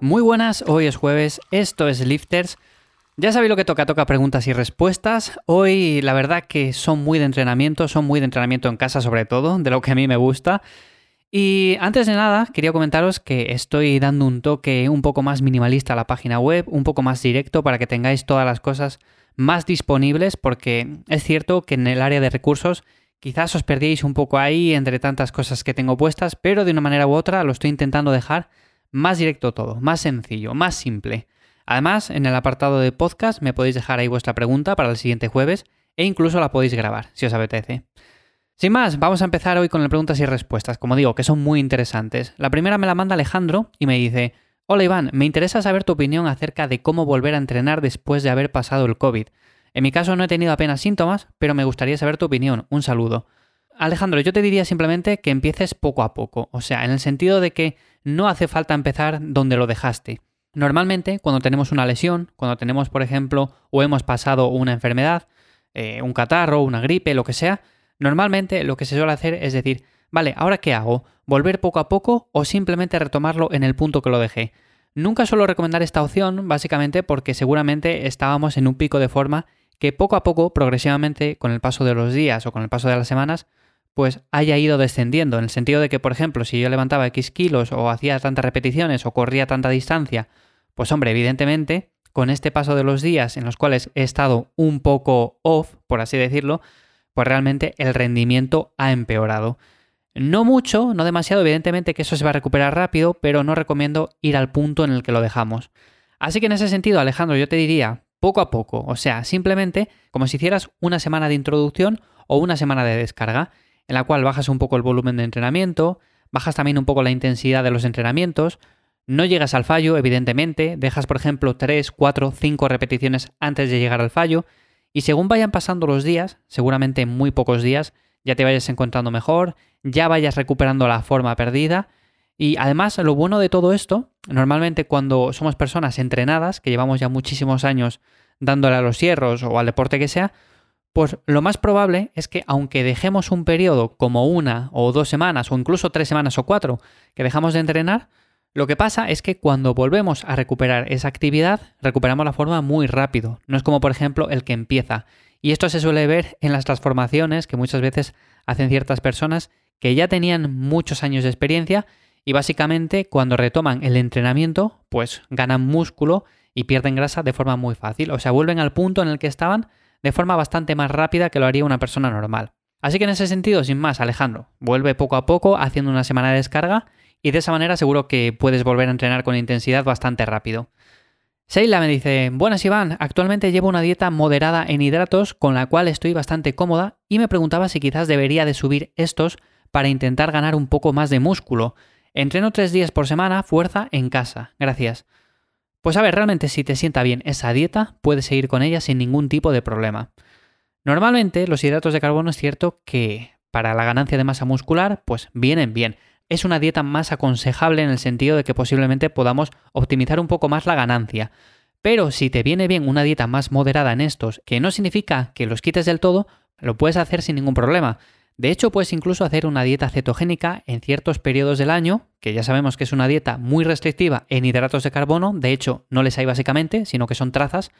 Muy buenas, hoy es jueves, esto es Lifters. Ya sabéis lo que toca, toca preguntas y respuestas. Hoy la verdad que son muy de entrenamiento, son muy de entrenamiento en casa sobre todo, de lo que a mí me gusta. Y antes de nada, quería comentaros que estoy dando un toque un poco más minimalista a la página web, un poco más directo para que tengáis todas las cosas más disponibles, porque es cierto que en el área de recursos quizás os perdíais un poco ahí entre tantas cosas que tengo puestas, pero de una manera u otra lo estoy intentando dejar más directo todo, más sencillo, más simple. Además, en el apartado de podcast me podéis dejar ahí vuestra pregunta para el siguiente jueves e incluso la podéis grabar, si os apetece. Sin más, vamos a empezar hoy con las preguntas y respuestas, como digo, que son muy interesantes. La primera me la manda Alejandro y me dice, Hola Iván, me interesa saber tu opinión acerca de cómo volver a entrenar después de haber pasado el COVID. En mi caso no he tenido apenas síntomas, pero me gustaría saber tu opinión. Un saludo. Alejandro, yo te diría simplemente que empieces poco a poco, o sea, en el sentido de que no hace falta empezar donde lo dejaste. Normalmente, cuando tenemos una lesión, cuando tenemos, por ejemplo, o hemos pasado una enfermedad, eh, un catarro, una gripe, lo que sea, normalmente lo que se suele hacer es decir, vale, ¿ahora qué hago? ¿Volver poco a poco o simplemente retomarlo en el punto que lo dejé? Nunca suelo recomendar esta opción, básicamente porque seguramente estábamos en un pico de forma que poco a poco, progresivamente, con el paso de los días o con el paso de las semanas, pues haya ido descendiendo, en el sentido de que, por ejemplo, si yo levantaba X kilos o hacía tantas repeticiones o corría tanta distancia, pues hombre, evidentemente, con este paso de los días en los cuales he estado un poco off, por así decirlo, pues realmente el rendimiento ha empeorado. No mucho, no demasiado, evidentemente que eso se va a recuperar rápido, pero no recomiendo ir al punto en el que lo dejamos. Así que en ese sentido, Alejandro, yo te diría, poco a poco, o sea, simplemente como si hicieras una semana de introducción o una semana de descarga en la cual bajas un poco el volumen de entrenamiento, bajas también un poco la intensidad de los entrenamientos, no llegas al fallo, evidentemente, dejas por ejemplo 3, 4, 5 repeticiones antes de llegar al fallo, y según vayan pasando los días, seguramente en muy pocos días, ya te vayas encontrando mejor, ya vayas recuperando la forma perdida, y además lo bueno de todo esto, normalmente cuando somos personas entrenadas, que llevamos ya muchísimos años dándole a los hierros o al deporte que sea, pues lo más probable es que aunque dejemos un periodo como una o dos semanas o incluso tres semanas o cuatro que dejamos de entrenar, lo que pasa es que cuando volvemos a recuperar esa actividad, recuperamos la forma muy rápido. No es como por ejemplo el que empieza. Y esto se suele ver en las transformaciones que muchas veces hacen ciertas personas que ya tenían muchos años de experiencia y básicamente cuando retoman el entrenamiento, pues ganan músculo y pierden grasa de forma muy fácil. O sea, vuelven al punto en el que estaban de forma bastante más rápida que lo haría una persona normal. Así que en ese sentido, sin más, Alejandro, vuelve poco a poco haciendo una semana de descarga y de esa manera seguro que puedes volver a entrenar con intensidad bastante rápido. Seila me dice, buenas Iván, actualmente llevo una dieta moderada en hidratos con la cual estoy bastante cómoda y me preguntaba si quizás debería de subir estos para intentar ganar un poco más de músculo. Entreno tres días por semana, fuerza en casa. Gracias. Pues a ver, realmente si te sienta bien esa dieta, puedes seguir con ella sin ningún tipo de problema. Normalmente los hidratos de carbono es cierto que para la ganancia de masa muscular, pues vienen bien. Es una dieta más aconsejable en el sentido de que posiblemente podamos optimizar un poco más la ganancia. Pero si te viene bien una dieta más moderada en estos, que no significa que los quites del todo, lo puedes hacer sin ningún problema. De hecho, puedes incluso hacer una dieta cetogénica en ciertos periodos del año, que ya sabemos que es una dieta muy restrictiva en hidratos de carbono, de hecho no les hay básicamente, sino que son trazas.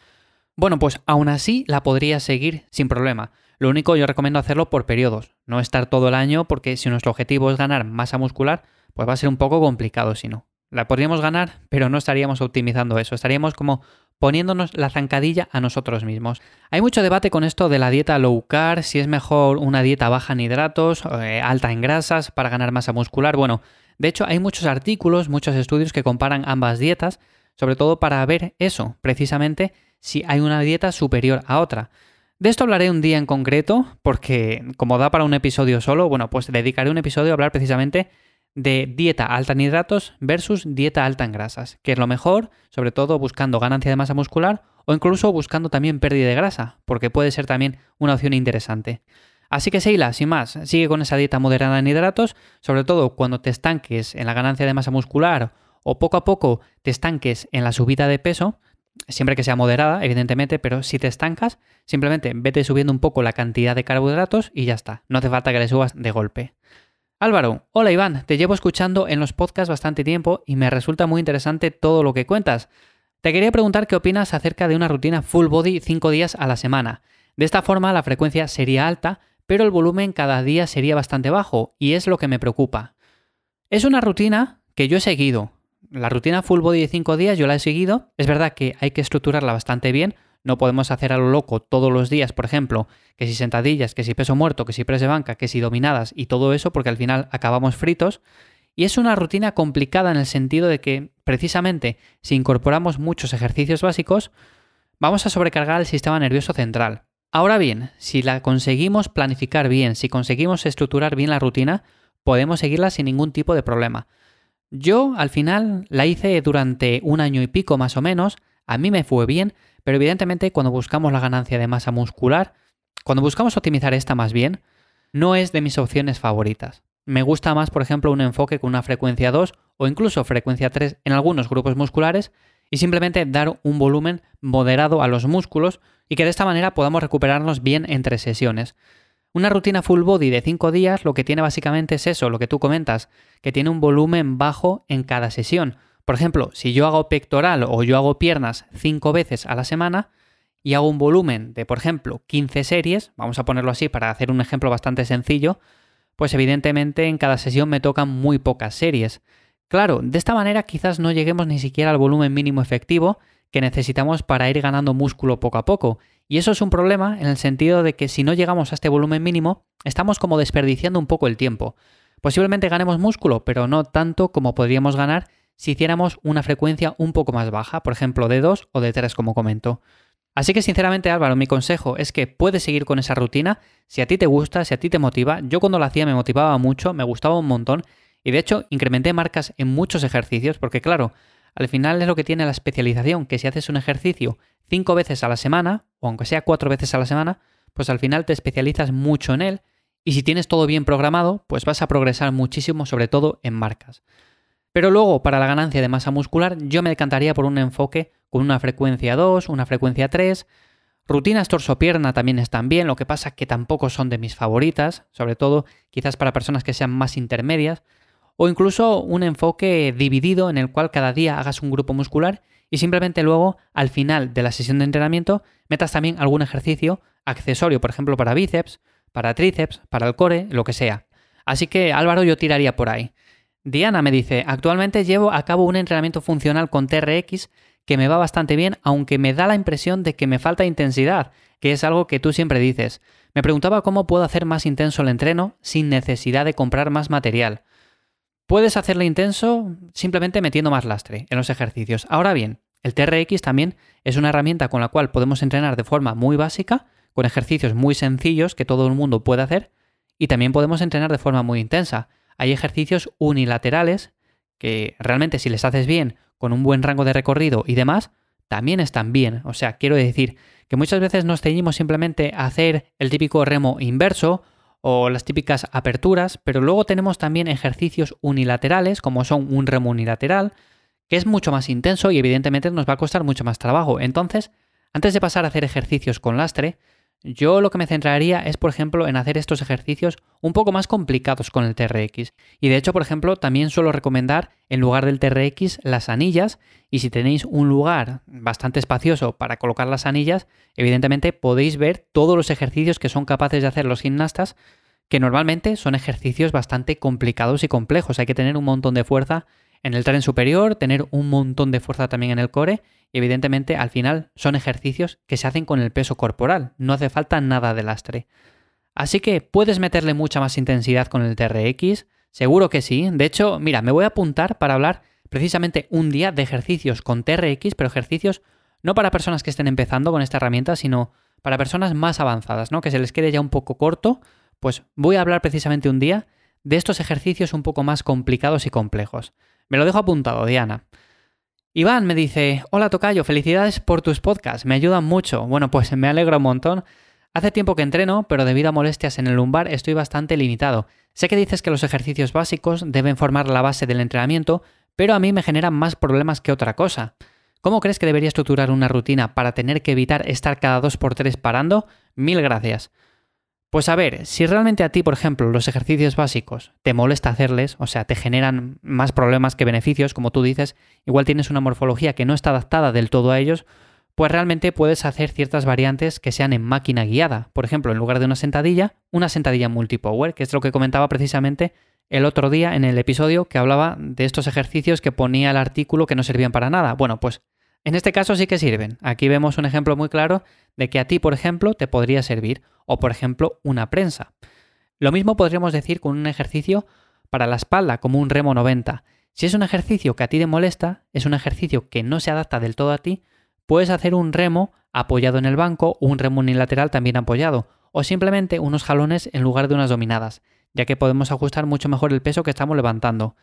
Bueno, pues aún así la podrías seguir sin problema. Lo único yo recomiendo hacerlo por periodos, no estar todo el año porque si nuestro objetivo es ganar masa muscular, pues va a ser un poco complicado si no. La podríamos ganar, pero no estaríamos optimizando eso, estaríamos como poniéndonos la zancadilla a nosotros mismos. Hay mucho debate con esto de la dieta low carb, si es mejor una dieta baja en hidratos, eh, alta en grasas para ganar masa muscular. Bueno, de hecho hay muchos artículos, muchos estudios que comparan ambas dietas, sobre todo para ver eso, precisamente si hay una dieta superior a otra. De esto hablaré un día en concreto, porque como da para un episodio solo, bueno, pues dedicaré un episodio a hablar precisamente de dieta alta en hidratos versus dieta alta en grasas, que es lo mejor, sobre todo buscando ganancia de masa muscular o incluso buscando también pérdida de grasa, porque puede ser también una opción interesante. Así que Seila, sin más, sigue con esa dieta moderada en hidratos, sobre todo cuando te estanques en la ganancia de masa muscular o poco a poco te estanques en la subida de peso, siempre que sea moderada, evidentemente, pero si te estancas, simplemente vete subiendo un poco la cantidad de carbohidratos y ya está, no hace falta que le subas de golpe. Álvaro, hola Iván, te llevo escuchando en los podcasts bastante tiempo y me resulta muy interesante todo lo que cuentas. Te quería preguntar qué opinas acerca de una rutina full body 5 días a la semana. De esta forma la frecuencia sería alta, pero el volumen cada día sería bastante bajo, y es lo que me preocupa. Es una rutina que yo he seguido. La rutina full body de 5 días yo la he seguido. Es verdad que hay que estructurarla bastante bien. No podemos hacer a lo loco todos los días, por ejemplo, que si sentadillas, que si peso muerto, que si press de banca, que si dominadas y todo eso, porque al final acabamos fritos. Y es una rutina complicada en el sentido de que, precisamente, si incorporamos muchos ejercicios básicos, vamos a sobrecargar el sistema nervioso central. Ahora bien, si la conseguimos planificar bien, si conseguimos estructurar bien la rutina, podemos seguirla sin ningún tipo de problema. Yo, al final, la hice durante un año y pico más o menos, a mí me fue bien, pero evidentemente cuando buscamos la ganancia de masa muscular, cuando buscamos optimizar esta más bien, no es de mis opciones favoritas. Me gusta más, por ejemplo, un enfoque con una frecuencia 2 o incluso frecuencia 3 en algunos grupos musculares y simplemente dar un volumen moderado a los músculos y que de esta manera podamos recuperarnos bien entre sesiones. Una rutina full body de 5 días lo que tiene básicamente es eso, lo que tú comentas, que tiene un volumen bajo en cada sesión. Por ejemplo, si yo hago pectoral o yo hago piernas 5 veces a la semana y hago un volumen de, por ejemplo, 15 series, vamos a ponerlo así para hacer un ejemplo bastante sencillo, pues evidentemente en cada sesión me tocan muy pocas series. Claro, de esta manera quizás no lleguemos ni siquiera al volumen mínimo efectivo que necesitamos para ir ganando músculo poco a poco. Y eso es un problema en el sentido de que si no llegamos a este volumen mínimo, estamos como desperdiciando un poco el tiempo. Posiblemente ganemos músculo, pero no tanto como podríamos ganar si hiciéramos una frecuencia un poco más baja, por ejemplo de 2 o de 3 como comento. Así que sinceramente Álvaro, mi consejo es que puedes seguir con esa rutina si a ti te gusta, si a ti te motiva. Yo cuando lo hacía me motivaba mucho, me gustaba un montón y de hecho incrementé marcas en muchos ejercicios porque claro, al final es lo que tiene la especialización, que si haces un ejercicio cinco veces a la semana, o aunque sea cuatro veces a la semana, pues al final te especializas mucho en él y si tienes todo bien programado, pues vas a progresar muchísimo, sobre todo en marcas. Pero luego, para la ganancia de masa muscular, yo me decantaría por un enfoque con una frecuencia 2, una frecuencia 3. Rutinas torso-pierna también están bien, lo que pasa que tampoco son de mis favoritas, sobre todo quizás para personas que sean más intermedias. O incluso un enfoque dividido en el cual cada día hagas un grupo muscular y simplemente luego, al final de la sesión de entrenamiento, metas también algún ejercicio accesorio, por ejemplo, para bíceps, para tríceps, para el core, lo que sea. Así que Álvaro yo tiraría por ahí. Diana me dice, actualmente llevo a cabo un entrenamiento funcional con TRX que me va bastante bien, aunque me da la impresión de que me falta intensidad, que es algo que tú siempre dices. Me preguntaba cómo puedo hacer más intenso el entreno sin necesidad de comprar más material. Puedes hacerlo intenso simplemente metiendo más lastre en los ejercicios. Ahora bien, el TRX también es una herramienta con la cual podemos entrenar de forma muy básica, con ejercicios muy sencillos que todo el mundo puede hacer, y también podemos entrenar de forma muy intensa. Hay ejercicios unilaterales que realmente si les haces bien, con un buen rango de recorrido y demás, también están bien. O sea, quiero decir que muchas veces nos ceñimos simplemente a hacer el típico remo inverso o las típicas aperturas, pero luego tenemos también ejercicios unilaterales, como son un remo unilateral, que es mucho más intenso y evidentemente nos va a costar mucho más trabajo. Entonces, antes de pasar a hacer ejercicios con lastre, yo lo que me centraría es, por ejemplo, en hacer estos ejercicios un poco más complicados con el TRX. Y de hecho, por ejemplo, también suelo recomendar en lugar del TRX las anillas. Y si tenéis un lugar bastante espacioso para colocar las anillas, evidentemente podéis ver todos los ejercicios que son capaces de hacer los gimnastas, que normalmente son ejercicios bastante complicados y complejos. Hay que tener un montón de fuerza en el tren superior, tener un montón de fuerza también en el core y evidentemente al final son ejercicios que se hacen con el peso corporal, no hace falta nada de lastre. Así que puedes meterle mucha más intensidad con el TRX, seguro que sí. De hecho, mira, me voy a apuntar para hablar precisamente un día de ejercicios con TRX, pero ejercicios no para personas que estén empezando con esta herramienta, sino para personas más avanzadas, ¿no? Que se les quede ya un poco corto, pues voy a hablar precisamente un día de estos ejercicios un poco más complicados y complejos. Me lo dejo apuntado, Diana. Iván me dice, hola Tocayo, felicidades por tus podcasts, me ayudan mucho. Bueno, pues me alegra un montón. Hace tiempo que entreno, pero debido a molestias en el lumbar estoy bastante limitado. Sé que dices que los ejercicios básicos deben formar la base del entrenamiento, pero a mí me generan más problemas que otra cosa. ¿Cómo crees que debería estructurar una rutina para tener que evitar estar cada 2 por 3 parando? Mil gracias. Pues a ver, si realmente a ti, por ejemplo, los ejercicios básicos te molesta hacerles, o sea, te generan más problemas que beneficios, como tú dices, igual tienes una morfología que no está adaptada del todo a ellos, pues realmente puedes hacer ciertas variantes que sean en máquina guiada. Por ejemplo, en lugar de una sentadilla, una sentadilla multipower, que es lo que comentaba precisamente el otro día en el episodio que hablaba de estos ejercicios que ponía el artículo que no servían para nada. Bueno, pues en este caso sí que sirven. Aquí vemos un ejemplo muy claro de que a ti, por ejemplo, te podría servir, o por ejemplo, una prensa. Lo mismo podríamos decir con un ejercicio para la espalda, como un remo 90. Si es un ejercicio que a ti te molesta, es un ejercicio que no se adapta del todo a ti, puedes hacer un remo apoyado en el banco un remo unilateral también apoyado, o simplemente unos jalones en lugar de unas dominadas, ya que podemos ajustar mucho mejor el peso que estamos levantando.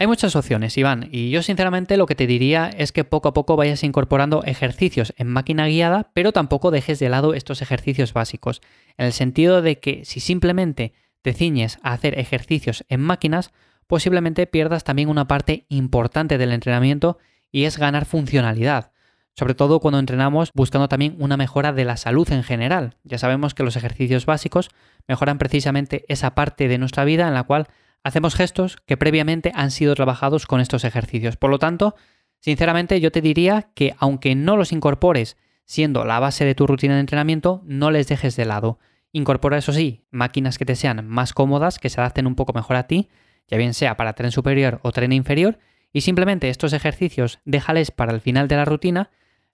Hay muchas opciones, Iván, y yo sinceramente lo que te diría es que poco a poco vayas incorporando ejercicios en máquina guiada, pero tampoco dejes de lado estos ejercicios básicos, en el sentido de que si simplemente te ciñes a hacer ejercicios en máquinas, posiblemente pierdas también una parte importante del entrenamiento y es ganar funcionalidad, sobre todo cuando entrenamos buscando también una mejora de la salud en general. Ya sabemos que los ejercicios básicos mejoran precisamente esa parte de nuestra vida en la cual hacemos gestos que previamente han sido trabajados con estos ejercicios. Por lo tanto, sinceramente yo te diría que aunque no los incorpores siendo la base de tu rutina de entrenamiento, no les dejes de lado. Incorpora, eso sí, máquinas que te sean más cómodas, que se adapten un poco mejor a ti, ya bien sea para tren superior o tren inferior, y simplemente estos ejercicios déjales para el final de la rutina.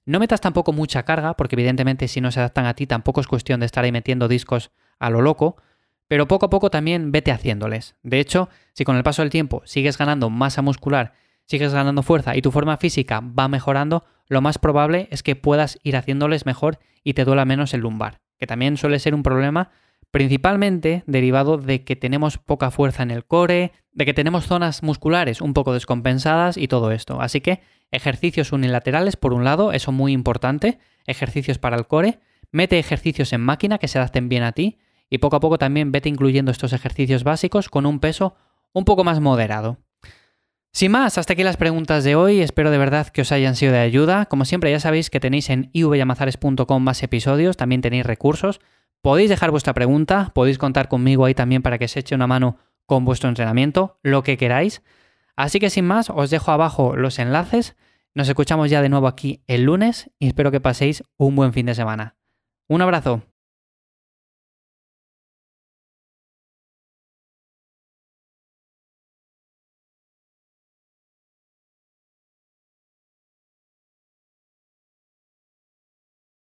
No metas tampoco mucha carga, porque evidentemente si no se adaptan a ti tampoco es cuestión de estar ahí metiendo discos a lo loco, pero poco a poco también vete haciéndoles. De hecho, si con el paso del tiempo sigues ganando masa muscular, sigues ganando fuerza y tu forma física va mejorando, lo más probable es que puedas ir haciéndoles mejor y te duela menos el lumbar, que también suele ser un problema principalmente derivado de que tenemos poca fuerza en el core, de que tenemos zonas musculares un poco descompensadas y todo esto. Así que ejercicios unilaterales, por un lado, eso muy importante, ejercicios para el core, mete ejercicios en máquina que se adapten bien a ti y poco a poco también vete incluyendo estos ejercicios básicos con un peso un poco más moderado. Sin más, hasta aquí las preguntas de hoy, espero de verdad que os hayan sido de ayuda. Como siempre ya sabéis que tenéis en ivyamazares.com más episodios, también tenéis recursos. Podéis dejar vuestra pregunta, podéis contar conmigo ahí también para que se eche una mano con vuestro entrenamiento, lo que queráis. Así que sin más, os dejo abajo los enlaces. Nos escuchamos ya de nuevo aquí el lunes y espero que paséis un buen fin de semana. Un abrazo.